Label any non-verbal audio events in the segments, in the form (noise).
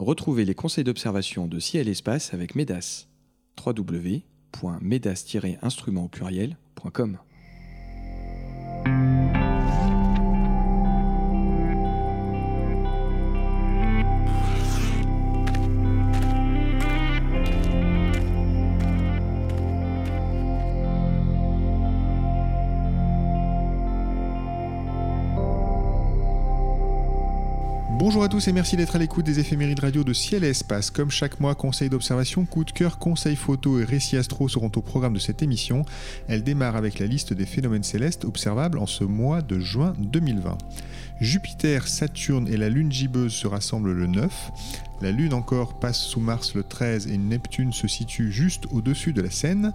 Retrouvez les conseils d'observation de ciel espace avec MEDAS. www.medas-instrument au pluriel.com merci d'être à l'écoute des éphémérides radio de Ciel et Espace. Comme chaque mois, conseils d'observation, coup de cœur, conseils photo et récits astro seront au programme de cette émission. Elle démarre avec la liste des phénomènes célestes observables en ce mois de juin 2020. Jupiter, Saturne et la Lune gibbeuse se rassemblent le 9. La Lune encore passe sous Mars le 13 et Neptune se situe juste au-dessus de la Seine.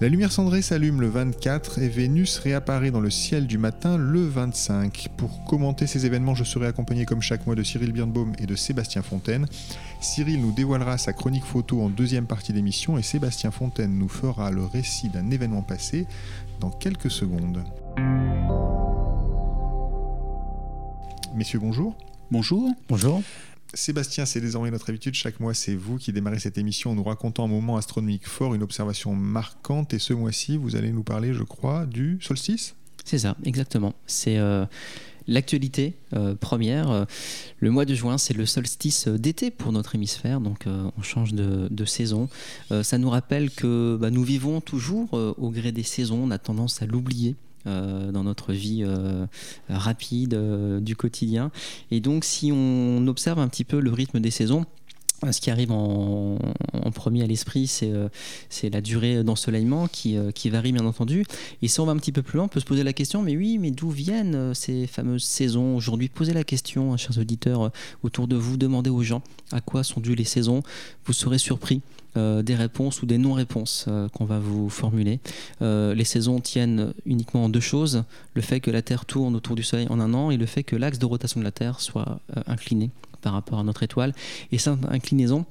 La lumière cendrée s'allume le 24 et Vénus réapparaît dans le ciel du matin le 25. Pour commenter ces événements, je serai accompagné comme chaque mois de Cyril Birnbaum et de Sébastien Fontaine. Cyril nous dévoilera sa chronique photo en deuxième partie d'émission et Sébastien Fontaine nous fera le récit d'un événement passé dans quelques secondes. Messieurs, bonjour. Bonjour. Bonjour. Sébastien, c'est désormais notre habitude. Chaque mois, c'est vous qui démarrez cette émission en nous racontant un moment astronomique fort, une observation marquante. Et ce mois-ci, vous allez nous parler, je crois, du solstice C'est ça, exactement. C'est euh, l'actualité euh, première. Euh, le mois de juin, c'est le solstice d'été pour notre hémisphère, donc on change de, saison. ça nous rappelle que bah, nous vivons toujours au gré des saisons. On a tendance à l'oublier. Euh, dans notre vie euh, rapide euh, du quotidien. Et donc si on observe un petit peu le rythme des saisons, ce qui arrive en, premier à l'esprit, c'est la durée d'ensoleillement qui, qui, varie bien entendu. Et si on va un petit peu plus loin, on peut se poser la question, mais oui, mais d'où viennent ces fameuses saisons Aujourd'hui, posez la question, hein, chers auditeurs, autour de vous, demandez aux gens à quoi sont dues les saisons. Vous serez surpris. Euh, des réponses ou des non-réponses euh, qu'on va vous formuler. Euh, les saisons tiennent uniquement en deux choses, le fait que la Terre tourne autour du Soleil en un an et le fait que l'axe de rotation de la Terre soit incliné par rapport à notre étoile. Et cette inclinaison,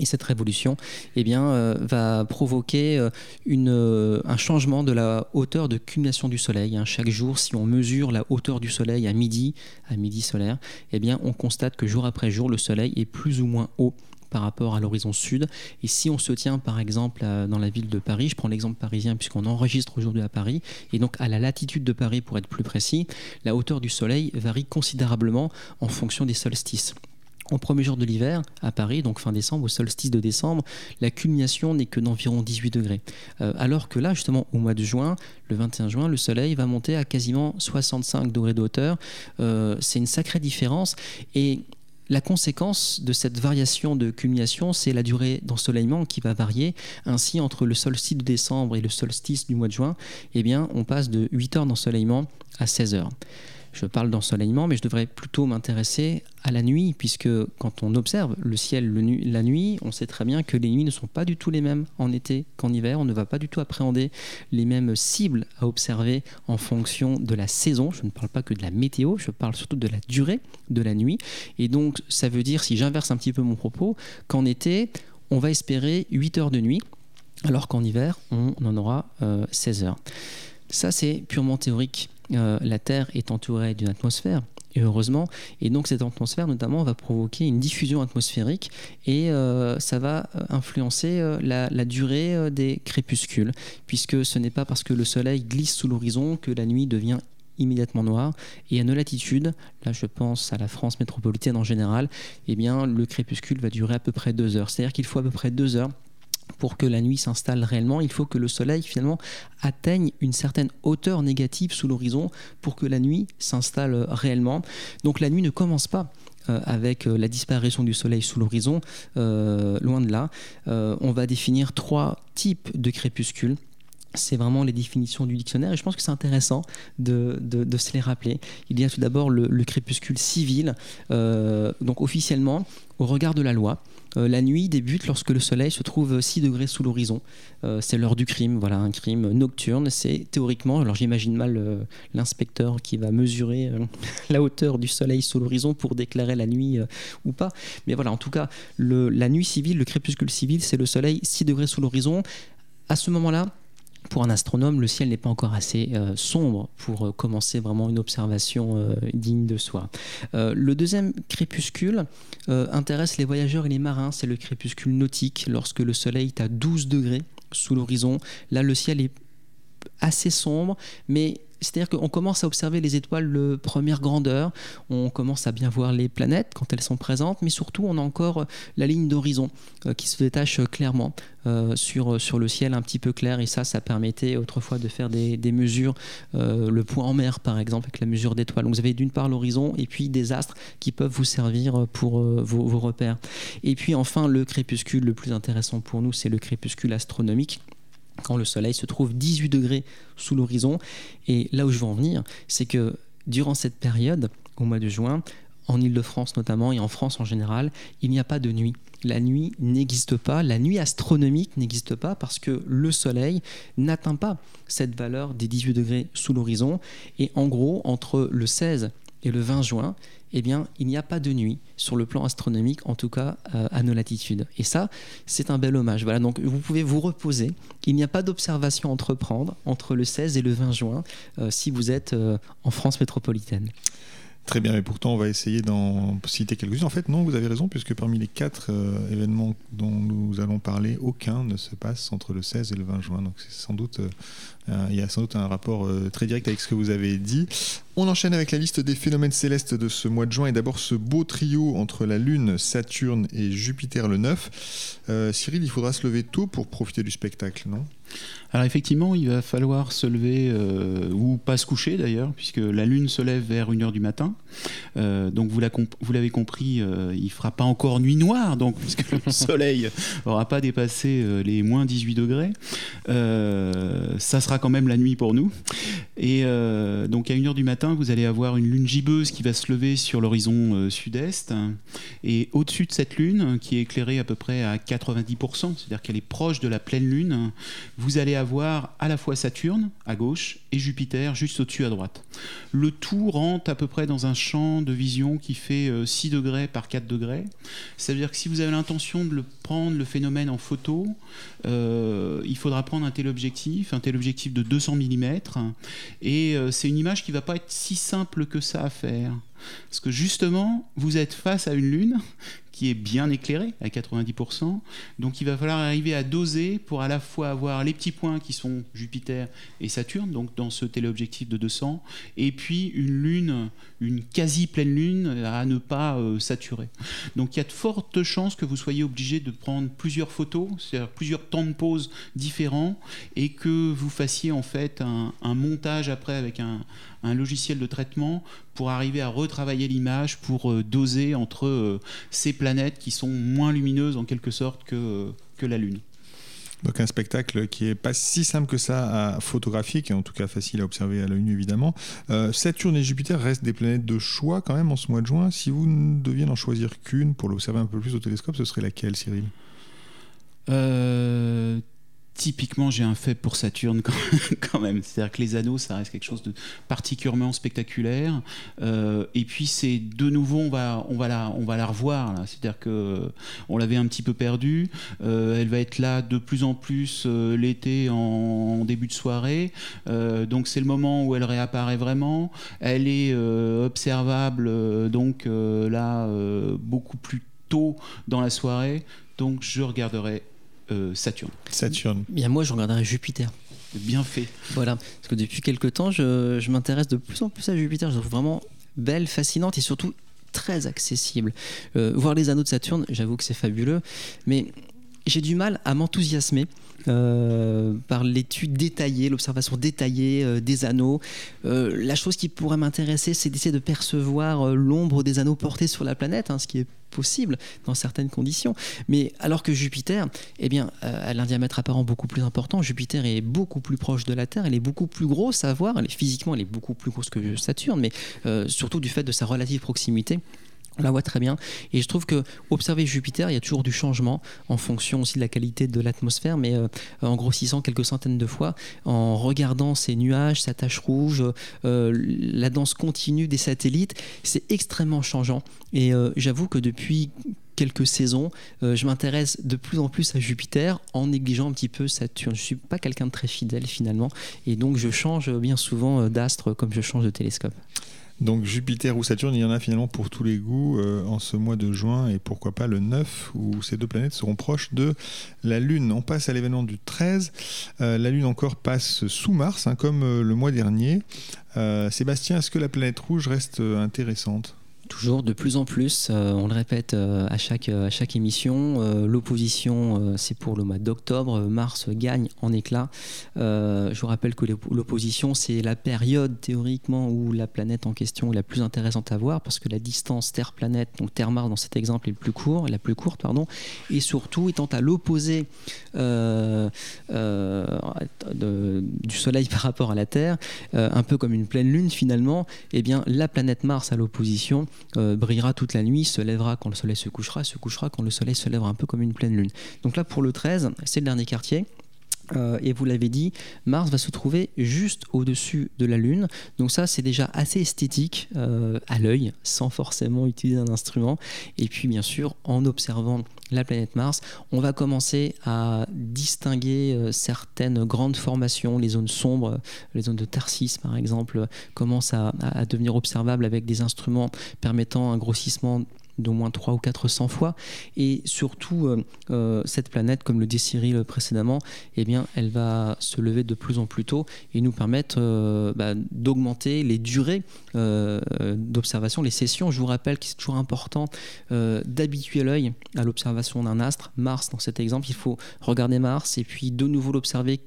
et cette révolution eh bien, va provoquer une, un changement de la hauteur de culmination du Soleil. Hein. Chaque jour, si on mesure la hauteur du Soleil à midi, à midi solaire, eh on constate que jour après jour, le Soleil est plus ou moins haut par rapport à l'horizon sud. Et si on se tient par exemple dans la ville de Paris, je prends l'exemple parisien puisqu'on enregistre aujourd'hui à Paris, et donc à la latitude de Paris pour être plus précis, la hauteur du soleil varie considérablement en fonction des solstices. Au premier jour de l'hiver, à Paris, donc fin décembre, au solstice de décembre, la culmination n'est que d'environ 18 degrés. Euh, alors que là, justement, au mois de juin, le 21 juin, le soleil va monter à quasiment 65 degrés de hauteur. Euh, c'est une sacrée différence. Et la conséquence de cette variation de culmination, c'est la durée d'ensoleillement qui va varier. Ainsi, entre le solstice de décembre et le solstice du mois de juin, eh on passe de 8 heures d'ensoleillement à 16 heures. Je parle d'ensoleillement, mais je devrais plutôt m'intéresser à la nuit, puisque quand on observe le ciel la nuit, on sait très bien que les nuits ne sont pas du tout les mêmes en été qu'en hiver. On ne va pas du tout appréhender les mêmes cibles à observer en fonction de la saison. Je ne parle pas que de la météo, je parle surtout de la durée de la nuit. Et donc, ça veut dire, si j'inverse un petit peu mon propos, qu'en été, on va espérer 8 heures de nuit, alors qu'en hiver, on en aura 16 euh, heures. Ça, c'est purement théorique. Euh, la Terre est entourée d'une atmosphère, et heureusement. Et donc cette atmosphère notamment va provoquer une diffusion atmosphérique et euh, ça va euh, influencer la, durée des crépuscules, puisque ce n'est pas parce que le Soleil glisse sous l'horizon que la nuit devient immédiatement noire et à nos latitudes, là je pense à la France métropolitaine en général, eh bien le crépuscule va durer à peu près deux heures. C'est-à-dire qu'il faut à peu près deux heures pour que la nuit s'installe réellement, il faut que le soleil finalement atteigne une certaine hauteur négative sous l'horizon pour que la nuit s'installe réellement. Donc la nuit ne commence pas euh, avec euh, la disparition du soleil sous l'horizon, euh, loin de là. on va définir trois types de crépuscules c'est vraiment les définitions du dictionnaire et je pense que c'est intéressant de, se les rappeler. Il y a tout d'abord le, crépuscule civil, donc officiellement, au regard de la loi, euh, la nuit débute lorsque le soleil se trouve 6 degrés sous l'horizon. Euh, c'est l'heure du crime, voilà, un crime nocturne. C'est théoriquement, alors j'imagine mal euh, l'inspecteur qui va mesurer (laughs) la hauteur du soleil sous l'horizon pour déclarer la nuit ou pas. Mais voilà, en tout cas, la nuit civile, le crépuscule civil, c'est le soleil 6 degrés sous l'horizon. À ce moment-là, pour un astronome, le ciel n'est pas encore assez euh, sombre pour euh, commencer vraiment une observation euh, digne de soi. le deuxième crépuscule intéresse les voyageurs et les marins, c'est le crépuscule nautique, lorsque le soleil est à 12 degrés sous l'horizon. Là, le ciel est assez sombre, mais c'est-à-dire qu'on commence à observer les étoiles de première grandeur, on commence à bien voir les planètes quand elles sont présentes, mais surtout on a encore la ligne d'horizon euh, qui se détache clairement euh, sur, sur le ciel un petit peu clair, et ça, ça permettait autrefois de faire des, mesures, euh, le point en mer par exemple, avec la mesure d'étoiles. Donc vous avez d'une part l'horizon et puis des astres qui peuvent vous servir pour vos, vos repères. Et puis enfin, le crépuscule le plus intéressant pour nous, c'est le crépuscule astronomique quand le soleil se trouve 18 degrés sous l'horizon. Et là où je veux en venir, c'est que durant cette période, au mois de juin, en Ile-de-France notamment et en France en général, il n'y a pas de nuit. La nuit n'existe pas, la nuit astronomique n'existe pas parce que le Soleil n'atteint pas cette valeur des 18 degrés sous l'horizon. Et en gros, entre le 16 et le 20 juin, eh bien, il n'y a pas de nuit sur le plan astronomique, en tout cas euh, à nos latitudes. Et ça, c'est un bel hommage. Voilà, donc vous pouvez vous reposer. Il n'y a pas d'observation à entreprendre entre le 16 et le 20 juin euh, si vous êtes euh, en France métropolitaine. Très bien, mais pourtant on va essayer d'en citer quelques-uns. En fait, non, vous avez raison, puisque parmi les quatre euh, événements dont nous allons parler, aucun ne se passe entre le 16 et le 20 juin. Donc c'est sans doute, euh, il y a sans doute un rapport euh, très direct avec ce que vous avez dit. On enchaîne avec la liste des phénomènes célestes de ce mois de juin, et d'abord ce beau trio entre la Lune, Saturne et Jupiter le 9. Cyril, il faudra se lever tôt pour profiter du spectacle, non? Alors effectivement, il va falloir se lever euh, ou pas se coucher d'ailleurs, puisque la Lune se lève vers 1h du matin. Euh, donc vous l'avez compris, euh, il fera pas encore nuit noire, donc puisque le (laughs) Soleil n'aura pas dépassé les moins 18 degrés. ça sera quand même la nuit pour nous. Et donc à 1h du matin, vous allez avoir une lune gibbeuse qui va se lever sur l'horizon sud-est. Et au-dessus de cette lune, qui est éclairée à peu près à 90%, c'est-à-dire qu'elle est proche de la pleine lune, vous allez avoir à la fois Saturne à gauche Jupiter juste au-dessus à droite. Le tout rentre à peu près dans un champ de vision qui fait 6 euh, degrés par 4 degrés. Ça veut dire que si vous avez l'intention de prendre, le phénomène en photo, euh, il faudra prendre un téléobjectif, un téléobjectif de 200 mm. Et euh, c'est une image qui ne va pas être si simple que ça à faire. Parce que justement, vous êtes face à une lune qui est bien éclairé à 90%. Donc il va falloir arriver à doser pour à la fois avoir les petits points qui sont Jupiter et Saturne, donc dans ce téléobjectif de 200, et puis une lune, une quasi pleine lune à ne pas euh, saturer. Donc il y a de fortes chances que vous soyez obligé de prendre plusieurs photos, c'est-à-dire plusieurs temps de pause différents, et que vous fassiez en fait un montage après avec un, un logiciel de traitement pour arriver à retravailler l'image, pour euh, doser entre euh, ces planètes qui sont moins lumineuses en quelque sorte que, que la Lune. Donc un spectacle qui est pas si simple que ça à photographier, qui est en tout cas facile à observer à l'œil nu évidemment. Saturne et Jupiter restent des planètes de choix quand même en ce mois de juin. Si vous ne deviez en choisir qu'une pour l'observer un peu plus au télescope, ce serait laquelle, Cyril? Typiquement, j'ai un fait pour Saturne (laughs) quand même. C'est-à-dire que les anneaux, ça reste quelque chose de particulièrement spectaculaire. Euh, et puis, c'est de nouveau, on va, on va la, on va la revoir. C'est-à-dire que on l'avait un petit peu perdue. Euh, elle va être là de plus en plus euh, l'été en, début de soirée. donc, c'est le moment où elle réapparaît vraiment. Elle est observable, donc là, beaucoup plus tôt dans la soirée. Donc, je regarderai euh, Saturne. Saturne. Bien, moi, je regarderais Jupiter. Bien fait. Voilà, parce que depuis quelques temps, je, m'intéresse de plus en plus à Jupiter. Je trouve vraiment belle, fascinante et surtout très accessible. Euh, voir les anneaux de Saturne, j'avoue que c'est fabuleux, mais j'ai du mal à m'enthousiasmer. Euh, par l'étude détaillée, l'observation détaillée des anneaux. la chose qui pourrait m'intéresser, c'est d'essayer de percevoir l'ombre des anneaux portés sur la planète, hein, ce qui est possible dans certaines conditions. Mais alors que Jupiter, eh bien, euh, elle a un diamètre apparent beaucoup plus important. Jupiter est beaucoup plus proche de la Terre, elle est beaucoup plus grosse à voir. Physiquement, elle est beaucoup plus grosse que Saturne, mais euh, surtout du fait de sa relative proximité on la voit très bien. Et je trouve que observer Jupiter, il y a toujours du changement en fonction aussi de la qualité de l'atmosphère, mais euh, en grossissant quelques centaines de fois, en regardant ces nuages, sa tache rouge, euh, la danse continue des satellites, c'est extrêmement changeant. Et euh, j'avoue que depuis quelques saisons, je m'intéresse de plus en plus à Jupiter en négligeant un petit peu Saturne. Je suis pas quelqu'un de très fidèle finalement, et donc je change bien souvent d'astre comme je change de télescope. Donc Jupiter ou Saturne, il y en a finalement pour tous les goûts euh, en ce mois de juin et pourquoi pas le 9 où ces deux planètes seront proches de la Lune. On passe à l'événement du 13. Euh, la Lune encore passe sous Mars hein, comme euh, le mois dernier. Sébastien, est-ce que la planète rouge reste intéressante? Toujours de plus en plus, euh, on le répète euh, à, chaque, à chaque émission, euh, l'opposition c'est pour le mois d'octobre, mars gagne en éclat. je vous rappelle que l'opposition c'est la période théoriquement où la planète en question est la plus intéressante à voir parce que la distance Terre-planète, donc Terre-Mars dans cet exemple est le plus court, la plus courte pardon, et surtout étant à l'opposé du Soleil (laughs) par rapport à la Terre, un peu comme une pleine lune finalement, eh bien la planète Mars à l'opposition euh, brillera toute la nuit, se lèvera quand le soleil se couchera, se couchera quand le soleil se lèvera, un peu comme une pleine lune. Donc là, pour le 13, c'est le dernier quartier. Euh, et vous l'avez dit, Mars va se trouver juste au-dessus de la Lune. Donc ça, c'est déjà assez esthétique euh, à l'œil, sans forcément utiliser un instrument. Et puis, bien sûr, en observant la planète Mars, on va commencer à distinguer euh, certaines grandes formations, les zones sombres, les zones de Tarsis par exemple, commencent à, à devenir observables avec des instruments permettant un grossissement d'au moins 3 ou 400 fois. Et surtout, euh, euh, cette planète, comme le dit Cyril précédemment, eh bien, elle va se lever de plus en plus tôt et nous permettre euh, bah, d'augmenter les durées d'observation, les sessions. Je vous rappelle que c'est toujours important d'habituer l'œil à l'observation d'un astre. Mars, dans cet exemple, il faut regarder Mars et puis de nouveau l'observer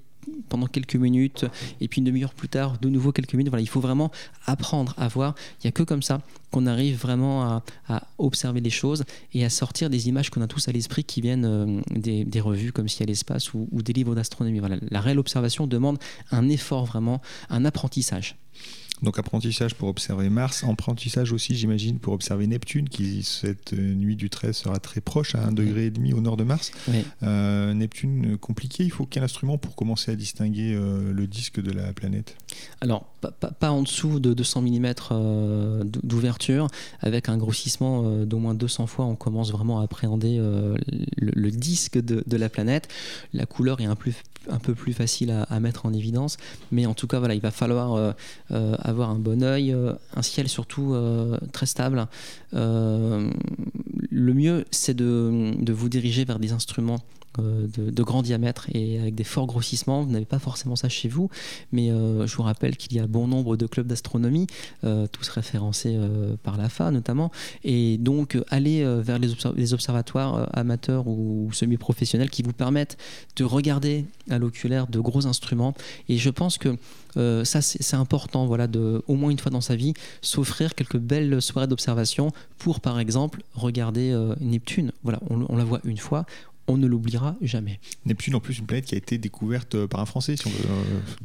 pendant quelques minutes et puis une demi-heure plus tard de nouveau quelques minutes. Voilà il faut vraiment apprendre à voir. Il n'y a que comme ça qu'on arrive vraiment à, observer les choses et à sortir des images qu'on a tous à l'esprit qui viennent euh, des, revues comme Ciel Espace ou, ou des livres d'astronomie. Voilà la réelle observation demande un effort vraiment un apprentissage donc apprentissage pour observer Mars, apprentissage aussi j'imagine pour observer Neptune qui cette nuit du 13 sera très proche à 1,5 degré et demi au nord de Mars. Euh, Neptune compliqué, il faut quel instrument pour commencer à distinguer euh, le disque de la planète? Alors pas, en dessous de 200 mm euh, d'ouverture, avec un grossissement d'au moins 200 fois on commence vraiment à appréhender le, disque de, la planète. La couleur est un, peu plus facile à, mettre en évidence, mais en tout cas il va falloir avoir un bon œil, euh, un ciel surtout euh, très stable. Euh, le mieux, c'est de, vous diriger vers des instruments de, de, grand diamètre et avec des forts grossissements. Vous n'avez pas forcément ça chez vous, mais je vous rappelle qu'il y a bon nombre de clubs d'astronomie, tous référencés par l'AFA notamment, et donc aller vers les, observatoires amateurs ou semi-professionnels qui vous permettent de regarder à l'oculaire de gros instruments. Et je pense que euh, ça, c'est important, voilà, de, au moins une fois dans sa vie, s'offrir quelques belles soirées d'observation pour, par exemple, regarder euh, Neptune. Voilà, on, la voit une fois, on ne l'oubliera jamais. Neptune, en plus, une planète qui a été découverte euh, par un Français, si on veut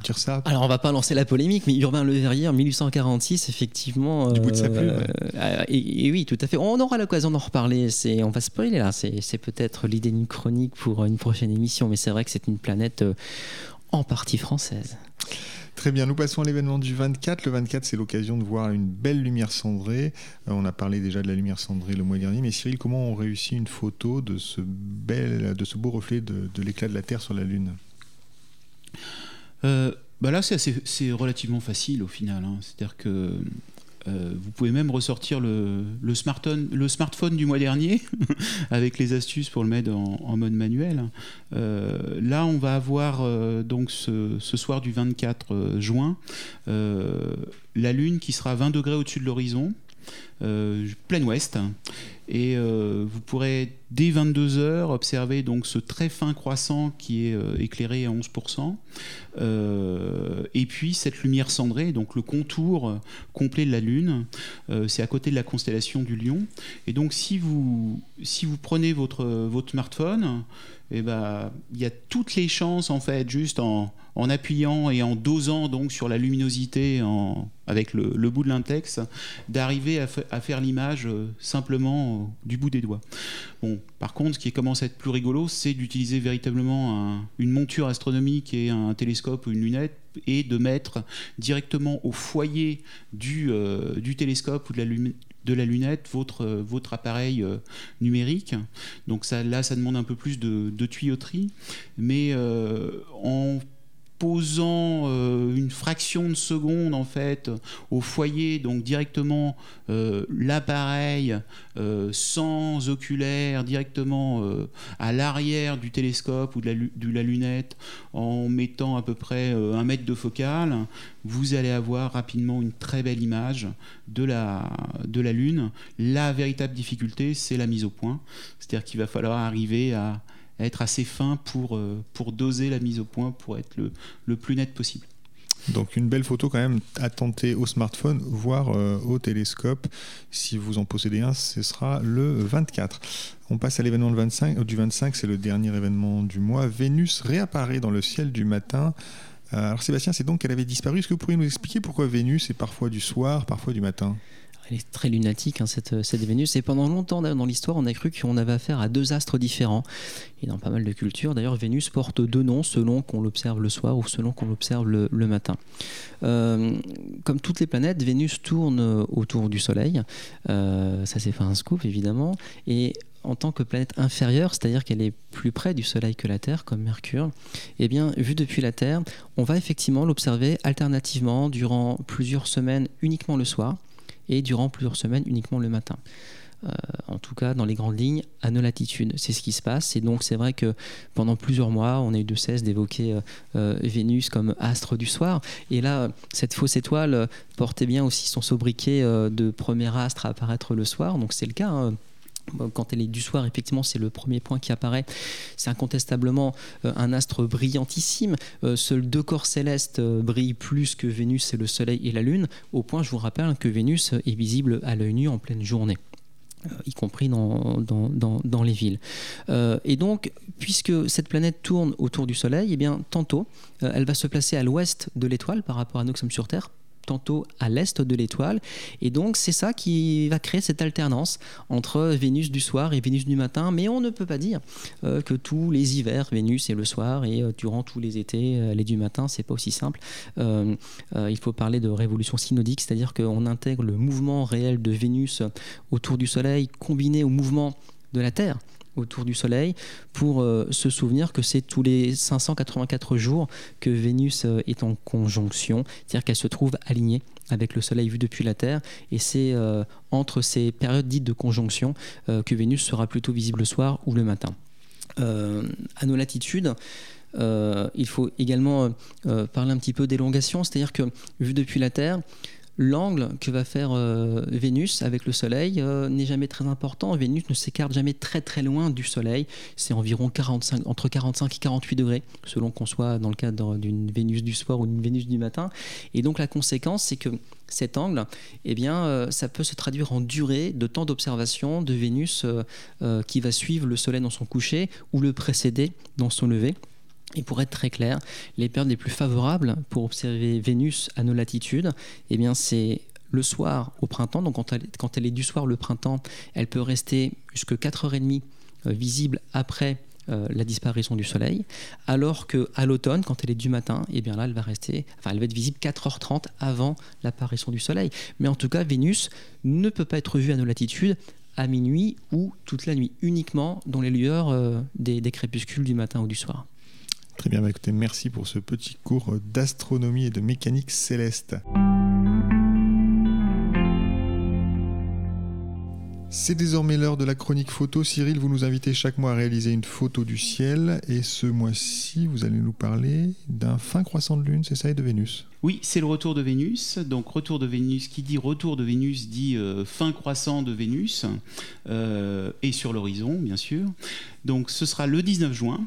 dire ça. Alors, on va pas lancer la polémique, mais Urbain Le Verrier, en 1846, effectivement. Du bout de sa plume. et, oui, tout à fait. On aura l'occasion d'en reparler. C'est, on va spoiler là. C'est peut-être l'idée d'une chronique pour une prochaine émission, mais c'est vrai que c'est une planète en partie française. Très bien, nous passons à l'événement du 24. Le 24, c'est l'occasion de voir une belle lumière cendrée. Euh, on a parlé déjà de la lumière cendrée le mois dernier, mais Cyril, comment on réussit une photo de ce, bel, de ce beau reflet de, l'éclat de la Terre sur la Lune? Euh, bah Là, c'est relativement facile au final. Hein. C'est-à-dire que euh, vous pouvez même ressortir le, smartphone, du mois dernier (laughs) avec les astuces pour le mettre en, mode manuel. Euh, là, on va avoir euh, donc ce, soir du 24 juin la Lune qui sera 20 degrés au-dessus de l'horizon. Plein ouest et vous pourrez dès 22 heures observer donc ce très fin croissant qui est éclairé à 11%. Euh, et puis cette lumière cendrée, donc le contour complet de la Lune, euh, c'est à côté de la constellation du Lion. Et donc si vous, si vous prenez votre, votre smartphone, eh ben, il y a toutes les chances en fait, juste en, en appuyant et en dosant donc sur la luminosité avec le, bout de l'index, d'arriver à, faire l'image euh, simplement du bout des doigts. Bon, par contre, ce qui commence à être plus rigolo, c'est d'utiliser véritablement une monture astronomique et un télescope ou une lunette est de mettre directement au foyer du, du télescope ou de la, lunette votre, appareil numérique. Donc là, ça demande un peu plus de, de tuyauterie. Mais en posant euh, une fraction de seconde en fait au foyer, donc directement euh, l'appareil euh, sans oculaire, directement à l'arrière du télescope ou de la, de la, lunette, en mettant à peu près un mètre de focale, vous allez avoir rapidement une très belle image de la, de la Lune. La véritable difficulté, c'est la mise au point, c'est-à-dire qu'il va falloir arriver à être assez fin pour, euh, pour doser la mise au point, pour être le, le plus net possible. Donc une belle photo quand même à tenter au smartphone, voire euh, au télescope. Si vous en possédez un, ce sera le 24. On passe à l'événement 25, euh, du 25, c'est le dernier événement du mois. Vénus réapparaît dans le ciel du matin. alors Sébastien, c'est donc qu'elle avait disparu. Est-ce que vous pourriez nous expliquer pourquoi Vénus est parfois du soir, parfois du matin? Elle est très lunatique, hein, cette, cette, Vénus. Et pendant longtemps dans l'histoire, on a cru qu'on avait affaire à deux astres différents. Et dans pas mal de cultures, d'ailleurs, Vénus porte deux noms selon qu'on l'observe le soir ou selon qu'on l'observe le, matin. Euh, comme toutes les planètes, Vénus tourne autour du Soleil. Euh, ça, c'est pas un scoop, évidemment. Et en tant que planète inférieure, c'est-à-dire qu'elle est plus près du Soleil que la Terre, comme Mercure, eh bien, vu depuis la Terre, on va effectivement l'observer alternativement durant plusieurs semaines uniquement le soir et durant plusieurs semaines uniquement le matin. Euh, en tout cas dans les grandes lignes, à nos latitudes. C'est ce qui se passe. Et donc c'est vrai que pendant plusieurs mois, on a eu de cesse d'évoquer euh, euh, Vénus comme astre du soir. Et là, cette fausse étoile portait bien aussi son sobriquet de premier astre à apparaître le soir. Donc c'est le cas. Hein quand elle est du soir, effectivement, c'est le premier point qui apparaît. C'est incontestablement euh, un astre brillantissime. Euh, seuls deux corps célestes euh, brillent plus que Vénus et le Soleil et la Lune, au point, je vous rappelle, que Vénus est visible à l'œil nu en pleine journée y compris dans, les villes. et donc, puisque cette planète tourne autour du Soleil, eh bien, tantôt, elle va se placer à l'ouest de l'étoile par rapport à nous qui sommes sur Terre, tantôt à l'est de l'étoile. Et donc c'est ça qui va créer cette alternance entre Vénus du soir et Vénus du matin. Mais on ne peut pas dire euh, que tous les hivers, Vénus est le soir et euh, durant tous les étés, elle est du matin. C'est pas aussi simple. Euh, il faut parler de révolution synodique, c'est-à-dire qu'on intègre le mouvement réel de Vénus autour du Soleil combiné au mouvement de la Terre autour du Soleil pour euh, se souvenir que c'est tous les 584 jours que Vénus euh, est en conjonction, c'est-à-dire qu'elle se trouve alignée avec le Soleil vu depuis la Terre, et c'est euh, entre ces périodes dites de conjonction que Vénus sera plutôt visible le soir ou le matin. à nos latitudes, il faut également parler un petit peu d'élongation, c'est-à-dire que vu depuis la Terre, l'angle que va faire euh, Vénus avec le Soleil euh, n'est jamais très important. Vénus ne s'écarte jamais très très loin du Soleil. C'est environ 45, entre 45 et 48 degrés, selon qu'on soit dans le cadre d'une Vénus du soir ou d'une Vénus du matin. Et donc la conséquence, c'est que cet angle, eh bien, euh, ça peut se traduire en durée de temps d'observation de Vénus qui va suivre le Soleil dans son coucher ou le précéder dans son lever. Et pour être très clair, les périodes les plus favorables pour observer Vénus à nos latitudes, eh bien c'est le soir au printemps. Donc quand elle, est du soir le printemps, elle peut rester jusque 4h30 euh, visible après euh, la disparition du soleil, alors que à l'automne, quand elle est du matin, eh bien là, elle va rester, enfin, elle va être visible 4h30 avant l'apparition du soleil. Mais en tout cas, Vénus ne peut pas être vue à nos latitudes à minuit ou toute la nuit, uniquement dans les lueurs euh, des crépuscules du matin ou du soir. Très bien, bah, écoutez, merci pour ce petit cours d'astronomie et de mécanique céleste. C'est désormais l'heure de la chronique photo. Cyril, vous nous invitez chaque mois à réaliser une photo du ciel. Et ce mois-ci, vous allez nous parler d'un fin croissant de lune, c'est ça, et de Vénus Oui, c'est le retour de Vénus. Donc, retour de Vénus, qui dit retour de Vénus dit euh, fin croissant de Vénus. Euh, et sur l'horizon, bien sûr. Donc, ce sera le 19 juin.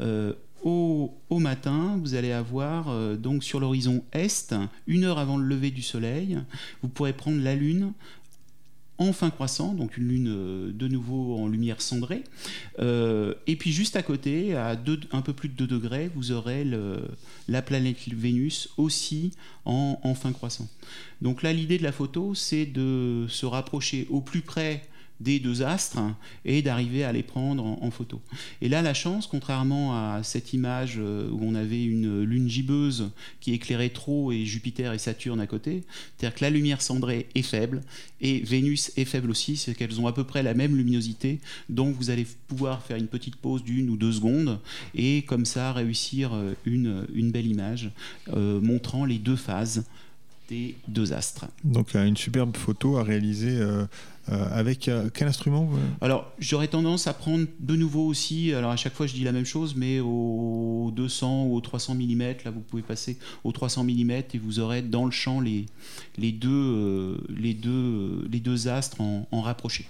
Euh, au, matin, vous allez avoir euh, donc sur l'horizon est, une heure avant le lever du soleil, vous pourrez prendre la lune en fin croissant, donc une lune euh, de nouveau en lumière cendrée. Euh, et puis juste à côté, à un peu plus de 2 degrés, vous aurez la planète Vénus aussi en, en fin croissant. Donc là, l'idée de la photo, c'est de se rapprocher au plus près des deux astres et d'arriver à les prendre en, photo. Et là, la chance, contrairement à cette image euh, où on avait une lune gibbeuse qui éclairait trop et Jupiter et Saturne à côté, c'est-à-dire que la lumière cendrée est faible et Vénus est faible aussi, c'est qu'elles ont à peu près la même luminosité, donc vous allez pouvoir faire une petite pause d'une ou deux secondes et comme ça réussir euh, une, belle image euh, montrant les deux phases des deux astres. Donc une superbe photo à réaliser euh, avec euh, quel instrument Alors, j'aurais tendance à prendre de nouveau aussi, alors à chaque fois je dis la même chose, mais au 200 ou au 300 mm, là vous pouvez passer au 300 mm et vous aurez dans le champ les, les, deux, euh, les, deux, les deux astres en, en rapproché.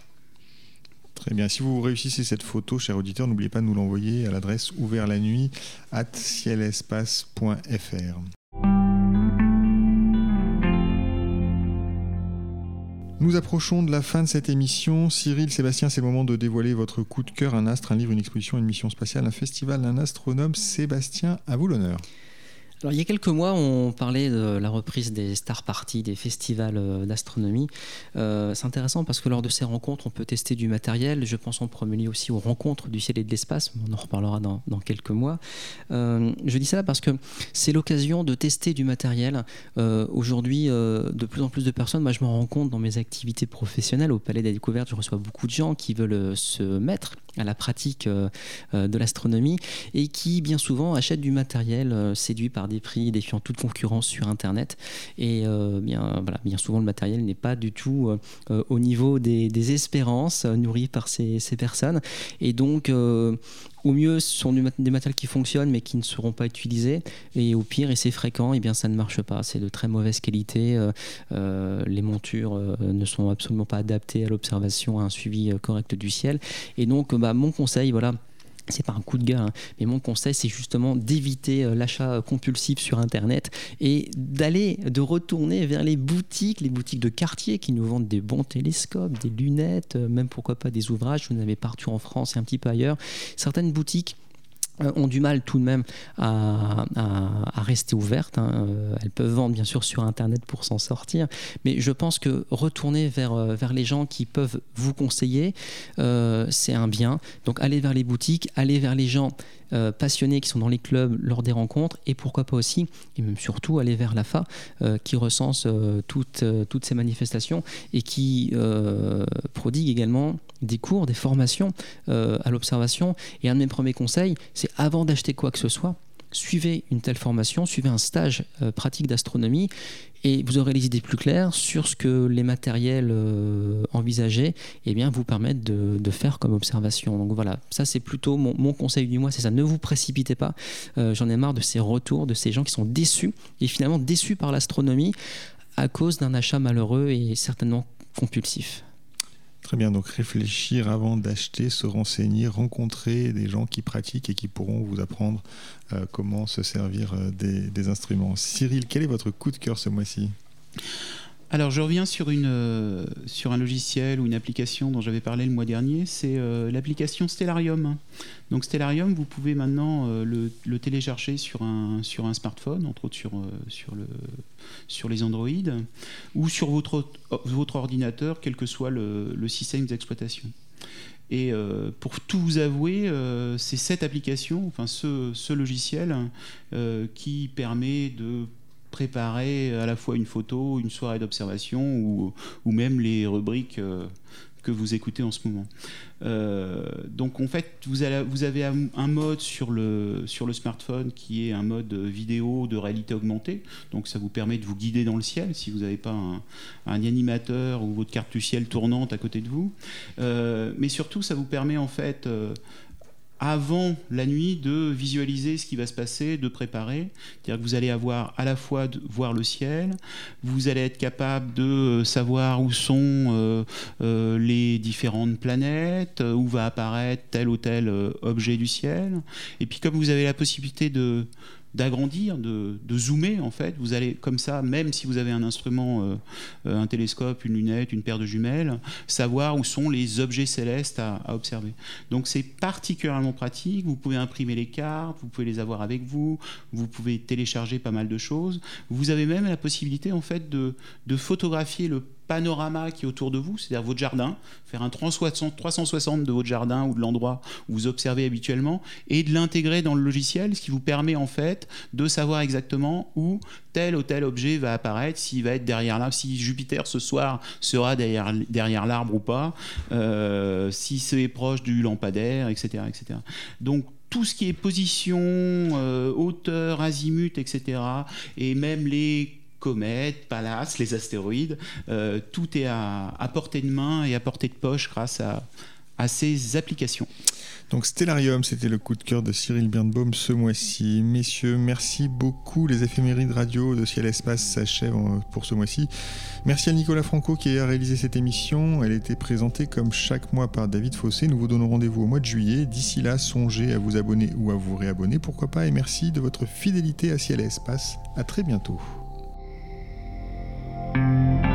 Très bien. Si vous réussissez cette photo, cher auditeur, n'oubliez pas de nous l'envoyer à l'adresse ouvert la nuit at cielespace.fr. Nous approchons de la fin de cette émission. Cyril, Sébastien, c'est le moment de dévoiler votre coup de cœur, un astre, un livre, une exposition, une mission spatiale, un festival, un astronome. Sébastien, à vous l'honneur. Alors, il y a quelques mois, on parlait de la reprise des star parties, des festivals euh, d'astronomie. Euh, c'est intéressant parce que lors de ces rencontres, on peut tester du matériel. Je pense en premier lieu aussi aux rencontres du ciel et de l'espace. On en reparlera dans, quelques mois. Euh, je dis ça parce que c'est l'occasion de tester du matériel. Aujourd'hui, de plus en plus de personnes, moi je me rends compte dans mes activités professionnelles au Palais des Découvertes, je reçois beaucoup de gens qui veulent se mettre à la pratique de l'astronomie et qui bien souvent achètent du matériel séduit par des prix défiant toute concurrence sur Internet. Et euh, bien, voilà, bien souvent, le matériel n'est pas du tout euh, euh, au niveau des, espérances nourries par ces, personnes. Et donc, au mieux, ce sont des matériels qui fonctionnent mais qui ne seront pas utilisés. Et au pire, et c'est fréquent, eh bien ça ne marche pas. C'est de très mauvaise qualité. les montures ne sont absolument pas adaptées à l'observation, à un suivi correct du ciel. Et donc, bah, mon conseil, voilà, c'est pas un coup de gueule, hein. mais mon conseil, c'est justement d'éviter euh, l'achat compulsif sur Internet et d'aller, de retourner vers les boutiques, les boutiques de quartier qui nous vendent des bons télescopes, des lunettes, euh, même pourquoi pas des ouvrages. Vous en avez partout en France et un petit peu ailleurs. Certaines boutiques euh, ont du mal tout de même à, rester ouvertes. Hein. Euh, elles peuvent vendre bien sûr sur Internet pour s'en sortir, mais je pense que retourner vers, euh, vers les gens qui peuvent vous conseiller, c'est un bien. Donc allez vers les boutiques, allez vers les gens euh, passionnés qui sont dans les clubs lors des rencontres et pourquoi pas aussi, et même surtout aller vers l'AFA euh, qui recense euh, toutes, toutes ces manifestations et qui prodigue également des cours, des formations à l'observation. Et un de mes premiers conseils, c'est avant d'acheter quoi que ce soit, suivez une telle formation, suivez un stage pratique d'astronomie et vous aurez les idées plus claires sur ce que les matériels euh, envisagés eh bien, vous permettent de, faire comme observation. Donc voilà, ça c'est plutôt mon, conseil du mois, c'est ça, ne vous précipitez pas. Euh, j'en ai marre de ces retours, de ces gens qui sont déçus, et finalement déçus par l'astronomie à cause d'un achat malheureux et certainement compulsif. Très bien, donc réfléchir avant d'acheter, se renseigner, rencontrer des gens qui pratiquent et qui pourront vous apprendre euh, comment se servir euh, des, instruments. Cyril, quel est votre coup de cœur ce mois-ci? Alors je reviens euh, sur un logiciel ou une application dont j'avais parlé le mois dernier, c'est l'application Stellarium. Donc Stellarium, vous pouvez maintenant le, télécharger sur un, sur un smartphone, entre autres sur, sur, le, sur les Android, ou sur votre, ordinateur, quel que soit le, système d'exploitation. Et euh, pour tout vous avouer, euh, c'est cette application, enfin ce, logiciel, euh, qui permet de préparer à la fois une photo, une soirée d'observation ou, même les rubriques que vous écoutez en ce moment. Euh, donc en fait, vous, avez un mode sur le, smartphone qui est un mode vidéo de réalité augmentée. Donc ça vous permet de vous guider dans le ciel si vous n'avez pas un, animateur ou votre carte du ciel tournante à côté de vous. Euh, mais surtout, ça vous permet en fait euh, avant la nuit de visualiser ce qui va se passer, de préparer. C'est-à-dire que vous allez avoir à la fois de voir le ciel, vous allez être capable de euh, savoir où sont euh, euh, les différentes planètes, où va apparaître tel ou tel objet du ciel. Et puis comme vous avez la possibilité de d'agrandir, de, zoomer en fait. Vous allez comme ça, même si vous avez un instrument, euh, un télescope, une lunette, une paire de jumelles, savoir où sont les objets célestes à, observer. Donc c'est particulièrement pratique. Vous pouvez imprimer les cartes, vous pouvez les avoir avec vous, vous pouvez télécharger pas mal de choses. Vous avez même la possibilité en fait de photographier le panorama qui est autour de vous, c'est-à-dire votre jardin, faire un 360 de votre jardin ou de l'endroit où vous observez habituellement, et de l'intégrer dans le logiciel, ce qui vous permet en fait de savoir exactement où tel ou tel objet va apparaître, s'il va être derrière l'arbre, si Jupiter ce soir sera derrière, derrière l'arbre ou pas, euh, si c'est proche du lampadaire, etc., etc. Donc tout ce qui est position, euh, hauteur, azimut, etc., et même les comètes, palaces, les astéroïdes, euh, tout est à, portée de main et à portée de poche grâce à, ces applications. Donc Stellarium, c'était le coup de cœur de Cyril Birnbaum ce mois-ci. Messieurs, merci beaucoup. Les éphémérides radio de Ciel Espace s'achèvent euh, pour ce mois-ci. Merci à Nicolas Franco qui a réalisé cette émission. Elle était présentée comme chaque mois par David Fossé. Nous vous donnons rendez-vous au mois de juillet. D'ici là, songez à vous abonner ou à vous réabonner, pourquoi pas. Et merci de votre fidélité à Ciel Espace. À très bientôt. Música